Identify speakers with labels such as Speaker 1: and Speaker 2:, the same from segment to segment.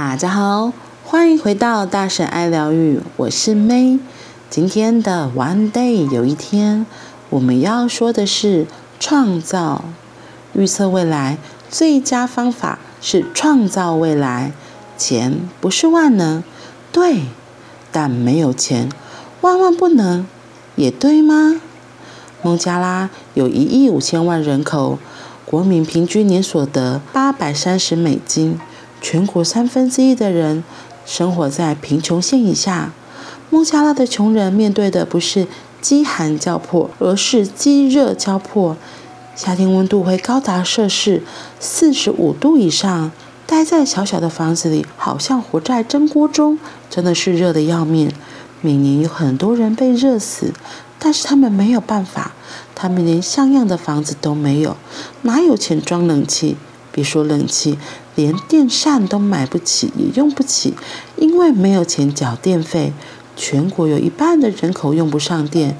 Speaker 1: 大家好，欢迎回到大婶爱疗愈，我是 May。今天的 One Day 有一天，我们要说的是创造。预测未来最佳方法是创造未来。钱不是万能，对，但没有钱，万万不能，也对吗？孟加拉有一亿五千万人口，国民平均年所得八百三十美金。全国三分之一的人生活在贫穷线以下。孟加拉的穷人面对的不是饥寒交迫，而是饥热交迫。夏天温度会高达摄氏四十五度以上，待在小小的房子里，好像活在蒸锅中，真的是热得要命。每年有很多人被热死，但是他们没有办法，他们连像样的房子都没有，哪有钱装冷气？别说冷气，连电扇都买不起，也用不起，因为没有钱缴电费。全国有一半的人口用不上电，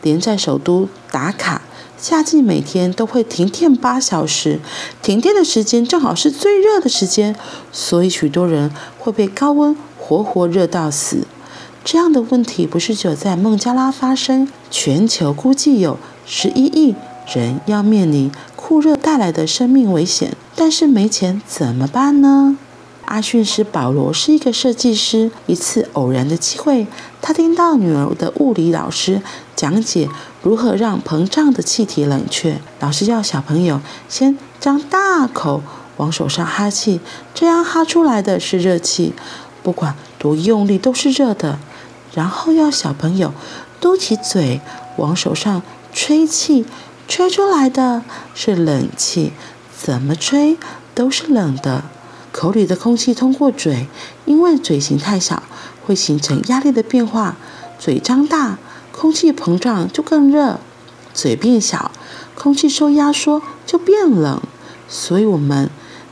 Speaker 1: 连在首都打卡，夏季每天都会停电八小时，停电的时间正好是最热的时间，所以许多人会被高温活活热到死。这样的问题不是只有在孟加拉发生，全球估计有十一亿人要面临酷热带来的生命危险。但是没钱怎么办呢？阿逊斯·保罗是一个设计师。一次偶然的机会，他听到女儿的物理老师讲解如何让膨胀的气体冷却。老师要小朋友先张大口往手上哈气，这样哈出来的是热气，不管多用力都是热的。然后要小朋友嘟起嘴往手上吹气，吹出来的是冷气。怎么吹都是冷的，口里的空气通过嘴，因为嘴型太小，会形成压力的变化。嘴张大，空气膨胀就更热；嘴变小，空气受压缩就变冷。所以，我们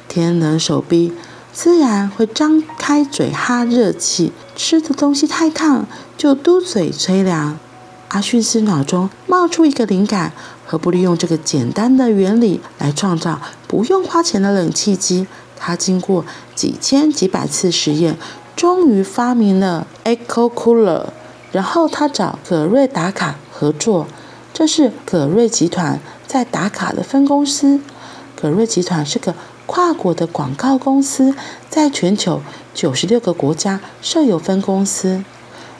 Speaker 1: 天冷手臂，自然会张开嘴哈热气；吃的东西太烫，就嘟嘴吹凉。阿逊斯脑中冒出一个灵感。何不利用这个简单的原理来创造不用花钱的冷气机？他经过几千几百次实验，终于发明了 Echo Cooler。然后他找葛瑞达卡合作，这是葛瑞集团在达卡的分公司。葛瑞集团是个跨国的广告公司，在全球九十六个国家设有分公司。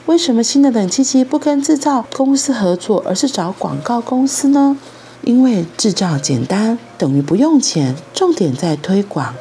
Speaker 1: 为什么新的冷气机不跟制造公司合作，而是找广告公司呢？因为制造简单，等于不用钱，重点在推广。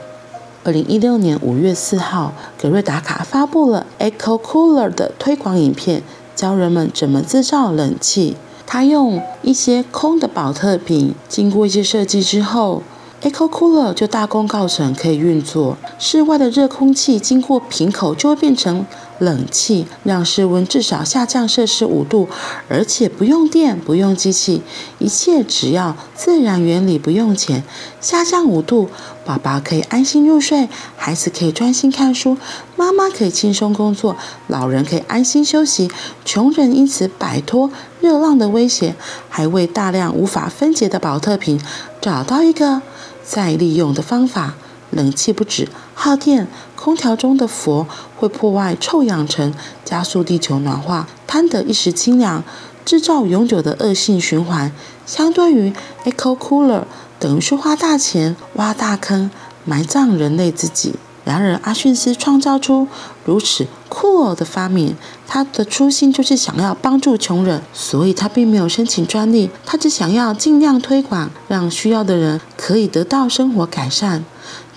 Speaker 1: 二零一六年五月四号，格瑞达卡发布了 Echo Cooler 的推广影片，教人们怎么制造冷气。他用一些空的保特瓶，经过一些设计之后。，Echo Cooler 就大功告成，可以运作。室外的热空气经过瓶口就会变成冷气，让室温至少下降摄氏五度，而且不用电，不用机器，一切只要自然原理，不用钱。下降五度，宝宝可以安心入睡，孩子可以专心看书，妈妈可以轻松工作，老人可以安心休息，穷人因此摆脱热浪的威胁，还为大量无法分解的宝特瓶找到一个。再利用的方法，冷气不止耗电，空调中的氟会破坏臭氧层，加速地球暖化，贪得一时清凉，制造永久的恶性循环。相对于 Eco Cooler，等于是花大钱挖大坑，埋葬人类自己。然而，阿逊斯创造出如此酷儿的发明，他的初心就是想要帮助穷人，所以他并没有申请专利，他只想要尽量推广，让需要的人可以得到生活改善。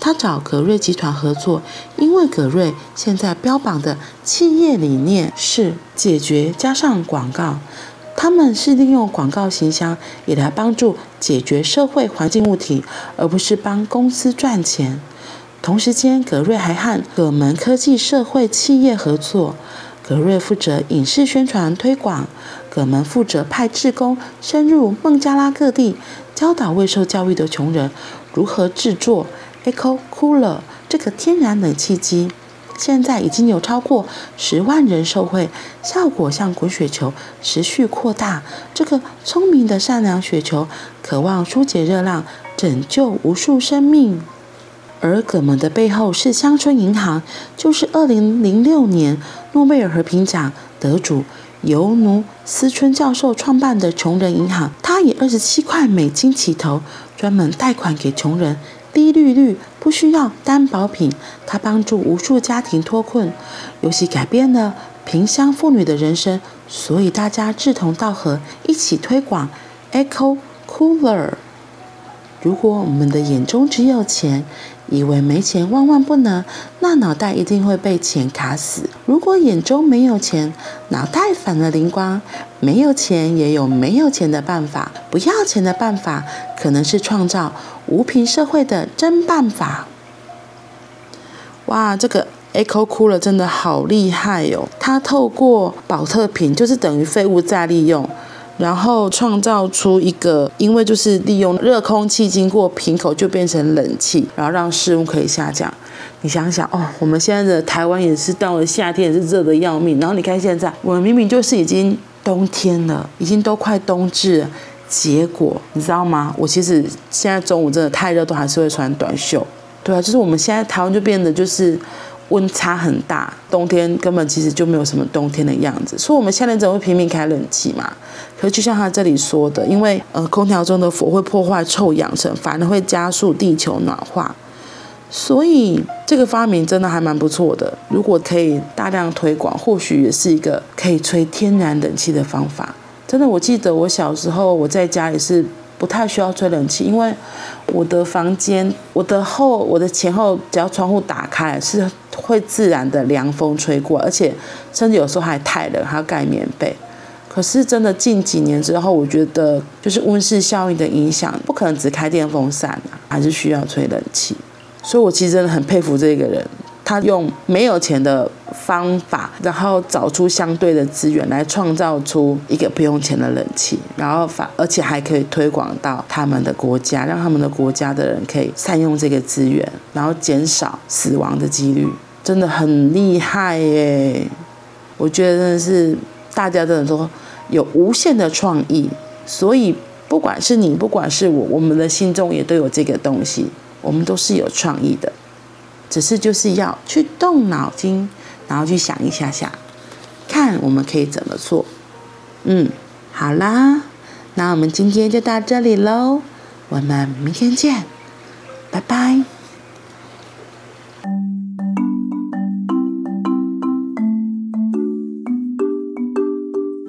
Speaker 1: 他找葛瑞集团合作，因为葛瑞现在标榜的企业理念是解决加上广告，他们是利用广告形象也来帮助解决社会环境问题，而不是帮公司赚钱。同时间，葛瑞还和葛门科技社会企业合作。葛瑞负责影视宣传推广，葛门负责派志工深入孟加拉各地，教导未受教育的穷人如何制作 Echo Cooler 这个天然冷气机。现在已经有超过十万人受惠，效果像滚雪球，持续扩大。这个聪明的善良雪球，渴望疏解热浪，拯救无数生命。而葛蒙的背后是乡村银行，就是二零零六年诺贝尔和平奖得主尤努斯春教授创办的穷人银行。他以二十七块美金起头，专门贷款给穷人，低利率，不需要担保品。他帮助无数家庭脱困，尤其改变了贫乡妇女的人生。所以大家志同道合，一起推广 Echo Cooler。如果我们的眼中只有钱，以为没钱万万不能，那脑袋一定会被钱卡死。如果眼中没有钱，脑袋反而灵光，没有钱也有没有钱的办法。不要钱的办法，可能是创造无贫社会的真办法。哇，这个 Eco Cooler 真的好厉害哦！它透过保特瓶，就是等于废物再利用。然后创造出一个，因为就是利用热空气经过瓶口就变成冷气，然后让室温可以下降。你想想哦，我们现在的台湾也是到了夏天也是热得要命。然后你看现在，我们明明就是已经冬天了，已经都快冬至了，结果你知道吗？我其实现在中午真的太热，都还是会穿短袖。对啊，就是我们现在台湾就变得就是。温差很大，冬天根本其实就没有什么冬天的样子，所以我们夏天怎会拼命开冷气嘛？可是就像他这里说的，因为呃空调中的火会破坏臭氧层，反而会加速地球暖化，所以这个发明真的还蛮不错的。如果可以大量推广，或许也是一个可以吹天然冷气的方法。真的，我记得我小时候我在家里是。不太需要吹冷气，因为我的房间、我的后、我的前后，只要窗户打开，是会自然的凉风吹过，而且甚至有时候还太冷，还要盖棉被。可是真的近几年之后，我觉得就是温室效应的影响，不可能只开电风扇啊，还是需要吹冷气。所以我其实真的很佩服这个人。他用没有钱的方法，然后找出相对的资源来创造出一个不用钱的冷气，然后反而且还可以推广到他们的国家，让他们的国家的人可以善用这个资源，然后减少死亡的几率，真的很厉害耶！我觉得真的是大家真的都有无限的创意，所以不管是你，不管是我，我们的心中也都有这个东西，我们都是有创意的。只是就是要去动脑筋，然后去想一下下，看我们可以怎么做。嗯，好啦，那我们今天就到这里喽，我们明天见，拜拜。